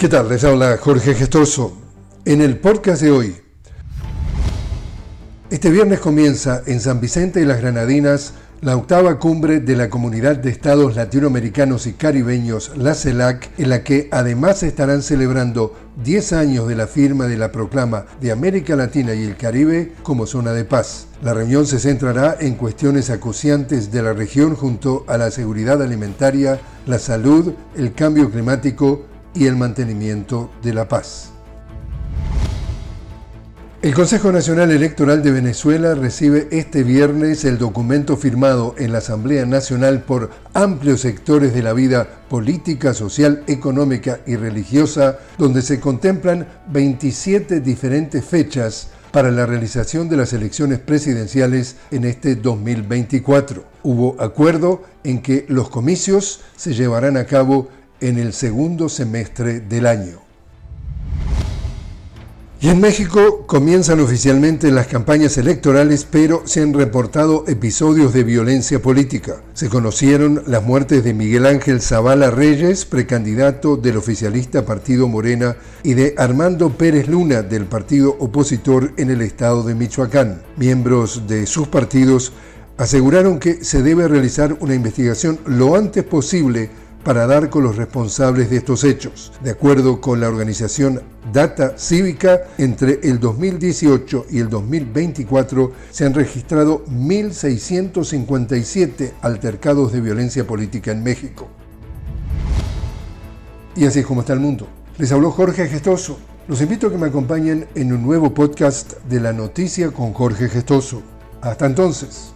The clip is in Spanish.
¿Qué tal? Les habla Jorge Gestoso. En el podcast de hoy, este viernes comienza en San Vicente y las Granadinas la octava cumbre de la Comunidad de Estados Latinoamericanos y Caribeños, la CELAC, en la que además estarán celebrando 10 años de la firma de la proclama de América Latina y el Caribe como zona de paz. La reunión se centrará en cuestiones acuciantes de la región junto a la seguridad alimentaria, la salud, el cambio climático y el mantenimiento de la paz. El Consejo Nacional Electoral de Venezuela recibe este viernes el documento firmado en la Asamblea Nacional por amplios sectores de la vida política, social, económica y religiosa, donde se contemplan 27 diferentes fechas para la realización de las elecciones presidenciales en este 2024. Hubo acuerdo en que los comicios se llevarán a cabo en el segundo semestre del año. Y en México comienzan oficialmente las campañas electorales, pero se han reportado episodios de violencia política. Se conocieron las muertes de Miguel Ángel Zavala Reyes, precandidato del oficialista Partido Morena, y de Armando Pérez Luna, del partido opositor en el estado de Michoacán. Miembros de sus partidos aseguraron que se debe realizar una investigación lo antes posible para dar con los responsables de estos hechos. De acuerdo con la organización Data Cívica, entre el 2018 y el 2024 se han registrado 1.657 altercados de violencia política en México. Y así es como está el mundo. Les habló Jorge Gestoso. Los invito a que me acompañen en un nuevo podcast de la noticia con Jorge Gestoso. Hasta entonces.